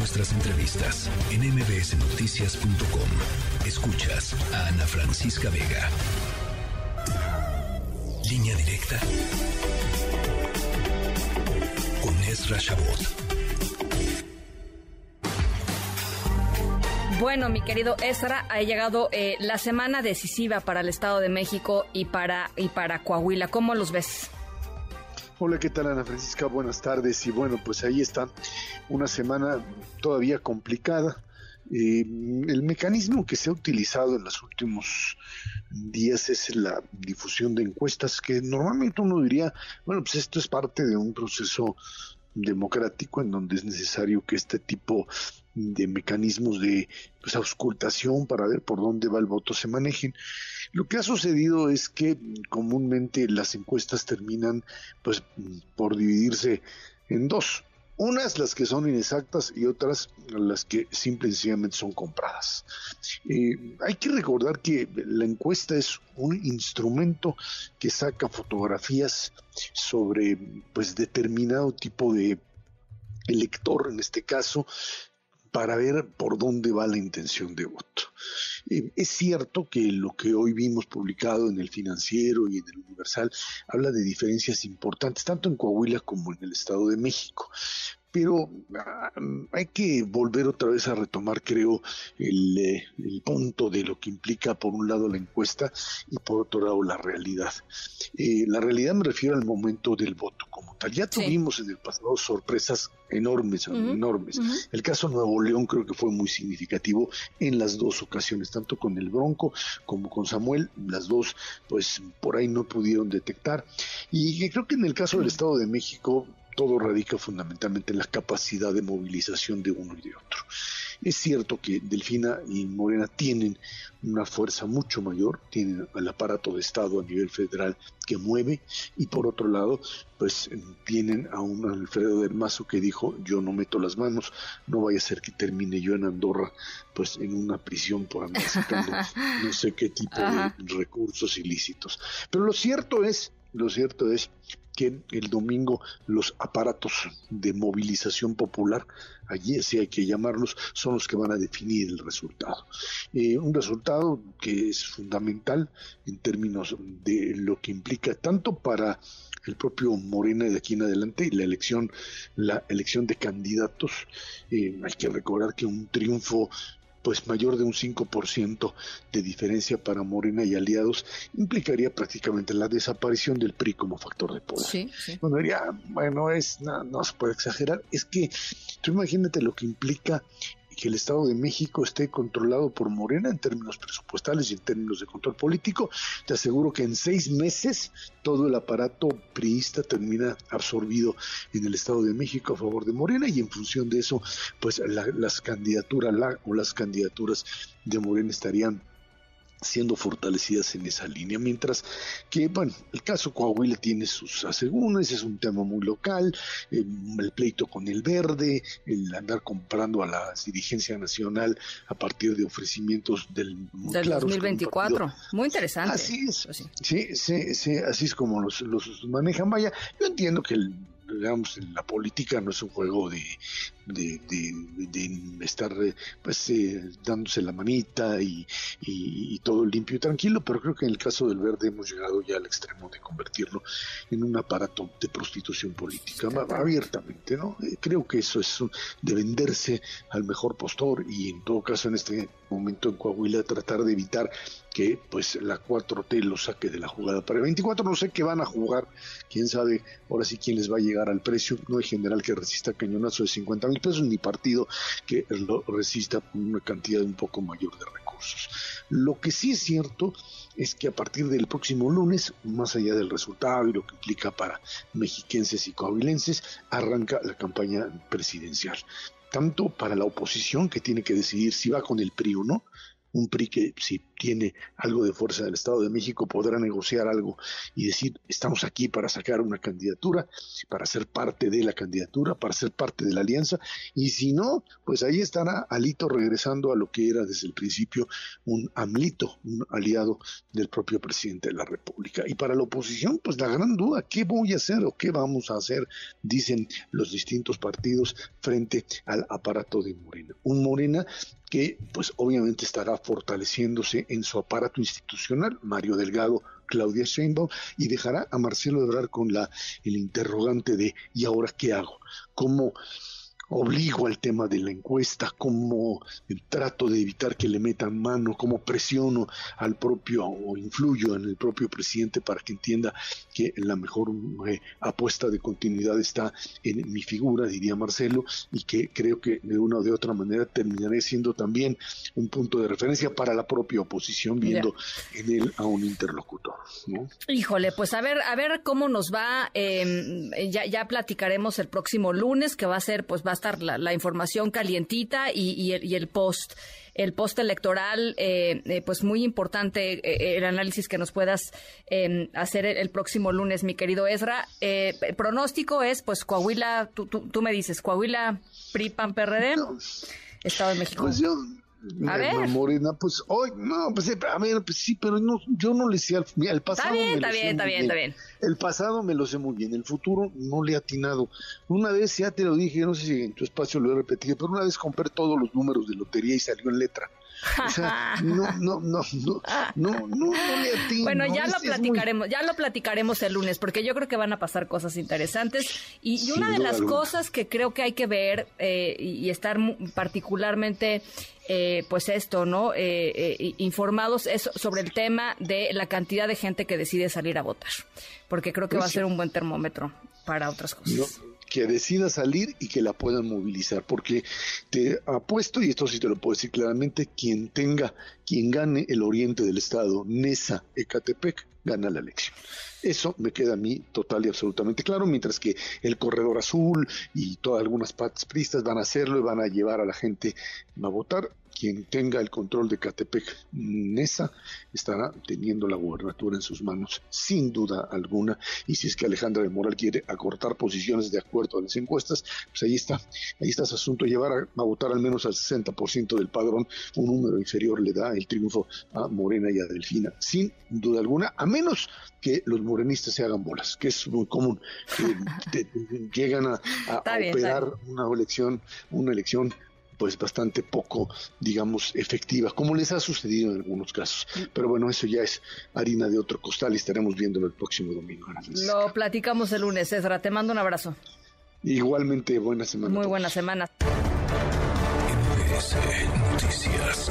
nuestras entrevistas en mbsnoticias.com. Escuchas a Ana Francisca Vega. Línea directa con Ezra Shabot. Bueno, mi querido Ezra, ha llegado eh, la semana decisiva para el Estado de México y para, y para Coahuila. ¿Cómo los ves? Hola, ¿qué tal Ana Francisca? Buenas tardes. Y bueno, pues ahí está una semana todavía complicada. Eh, el mecanismo que se ha utilizado en los últimos días es la difusión de encuestas, que normalmente uno diría, bueno, pues esto es parte de un proceso democrático en donde es necesario que este tipo mecanismos de pues, auscultación para ver por dónde va el voto se manejen. Lo que ha sucedido es que comúnmente las encuestas terminan pues por dividirse en dos. Unas las que son inexactas y otras las que simple y sencillamente son compradas. Eh, hay que recordar que la encuesta es un instrumento que saca fotografías sobre pues determinado tipo de elector en este caso para ver por dónde va la intención de voto. Eh, es cierto que lo que hoy vimos publicado en el financiero y en el universal habla de diferencias importantes, tanto en Coahuila como en el Estado de México pero ah, hay que volver otra vez a retomar, creo, el, eh, el, punto de lo que implica, por un lado, la encuesta y por otro lado, la realidad. Eh, la realidad me refiero al momento del voto como tal. Ya tuvimos en el pasado sorpresas enormes, enormes. El caso Nuevo León creo que fue muy significativo en las dos ocasiones, tanto con el Bronco como con Samuel, las dos, pues por ahí no pudieron detectar. Y creo que en el caso del Estado de México, todo radica fundamentalmente en la capacidad de movilización de uno y de otro. Es cierto que Delfina y Morena tienen una fuerza mucho mayor, tienen el aparato de Estado a nivel federal que mueve y por otro lado, pues tienen a un Alfredo del Mazo que dijo, yo no meto las manos, no vaya a ser que termine yo en Andorra, pues en una prisión por andar no sé qué tipo de recursos ilícitos. Pero lo cierto es, lo cierto es que el domingo los aparatos de movilización popular, allí sí hay que llamarlos, son los que van a definir el resultado. Eh, un resultado que es fundamental en términos de lo que implica tanto para el propio Morena de aquí en adelante y la elección, la elección de candidatos. Eh, hay que recordar que un triunfo pues mayor de un 5% de diferencia para Morena y aliados implicaría prácticamente la desaparición del PRI como factor de poder. Bueno, diría, bueno, es, no, no se puede exagerar, es que tú imagínate lo que implica que el Estado de México esté controlado por Morena en términos presupuestales y en términos de control político, te aseguro que en seis meses todo el aparato priista termina absorbido en el Estado de México a favor de Morena y en función de eso, pues las candidaturas o las candidaturas de Morena estarían siendo fortalecidas en esa línea, mientras que, bueno, el caso Coahuila tiene sus asegúnes, es un tema muy local, eh, el pleito con el verde, el andar comprando a la dirigencia nacional a partir de ofrecimientos del, del 2024, muy interesante. Así es, pues sí. sí, sí, así es como los, los manejan, vaya, yo entiendo que el digamos, la política no es un juego de, de, estar pues eh, dándose la manita y, todo limpio y tranquilo, pero creo que en el caso del verde hemos llegado ya al extremo de convertirlo en un aparato de prostitución política abiertamente, ¿no? Eh, creo que eso es de venderse al mejor postor y en todo caso en este momento en Coahuila tratar de evitar que pues la 4T lo saque de la jugada. Para el 24 no sé qué van a jugar, quién sabe ahora sí quién les va a llegar al precio, no hay general que resista cañonazo de 50 mil pesos, ni partido que lo resista con una cantidad un poco mayor de recursos. Lo que sí es cierto es que a partir del próximo lunes, más allá del resultado y lo que implica para mexiquenses y coahuilenses, arranca la campaña presidencial tanto para la oposición que tiene que decidir si va con el PRI o no, un PRI que si tiene algo de fuerza del Estado de México, podrá negociar algo y decir, estamos aquí para sacar una candidatura, para ser parte de la candidatura, para ser parte de la alianza, y si no, pues ahí estará Alito regresando a lo que era desde el principio un AMLITO, un aliado del propio presidente de la República. Y para la oposición, pues la gran duda, ¿qué voy a hacer o qué vamos a hacer? Dicen los distintos partidos frente al aparato de Morena. Un Morena que pues obviamente estará fortaleciéndose en su aparato institucional, Mario Delgado, Claudia Sheinbaum, y dejará a Marcelo Ebrard con la, el interrogante de ¿y ahora qué hago? ¿Cómo obligo al tema de la encuesta, cómo trato de evitar que le metan mano, cómo presiono al propio o influyo en el propio presidente para que entienda que la mejor eh, apuesta de continuidad está en mi figura, diría Marcelo, y que creo que de una o de otra manera terminaré siendo también un punto de referencia para la propia oposición, viendo en él a un interlocutor. Híjole, pues a ver, a ver cómo nos va. Em, ya, ya platicaremos el próximo lunes, que va a ser, pues va estar la, información calientita y, el, post el post electoral, eh, eh, pues muy importante eh, el análisis que nos puedas em, hacer el, próximo lunes, mi querido Ezra. el pronóstico es, pues Coahuila, tú, tú, me dices, Coahuila, PRI, PAN, PRD, Estado de México. Pues a ver. Morena, pues hoy, no, pues a ver, pues sí, pero no, yo no le sé al, el pasado. Está bien, está bien, está bien, está bien. El pasado me lo sé muy bien, el futuro no le he atinado. Una vez ya te lo dije, no sé si en tu espacio lo he repetido, pero una vez compré todos los números de lotería y salió en letra. O sea, no, no, no, no, no, no, le. Bueno, ya lo platicaremos, ya lo platicaremos el lunes, porque yo creo que van a pasar cosas interesantes. Y, una de las cosas que creo que hay que ver eh, y estar particularmente eh, pues esto, ¿no? Eh, eh, informados sobre el tema de la cantidad de gente que decide salir a votar, porque creo que va a ser un buen termómetro para otras cosas. Que decida salir y que la puedan movilizar, porque te apuesto, y esto sí te lo puedo decir claramente, quien tenga, quien gane el oriente del estado, Nesa, Ecatepec, gana la elección. Eso me queda a mí total y absolutamente claro, mientras que el corredor azul y todas algunas partes pristas van a hacerlo y van a llevar a la gente a votar. Quien tenga el control de Catepec Nesa estará teniendo la gubernatura en sus manos, sin duda alguna. Y si es que Alejandra de Moral quiere acortar posiciones de acuerdo a las encuestas, pues ahí está, ahí está ese asunto. Llevar a, a votar al menos al 60% del padrón, un número inferior le da el triunfo a Morena y a Delfina, sin duda alguna, a menos que los morenistas se hagan bolas, que es muy común, que llegan a, operar una elección, una elección pues bastante poco, digamos, efectiva, como les ha sucedido en algunos casos. Pero bueno, eso ya es harina de otro costal y estaremos viéndolo el próximo domingo. Lo platicamos el lunes, Ezra. Te mando un abrazo. Igualmente, buena semana. Muy buena semana. Noticias.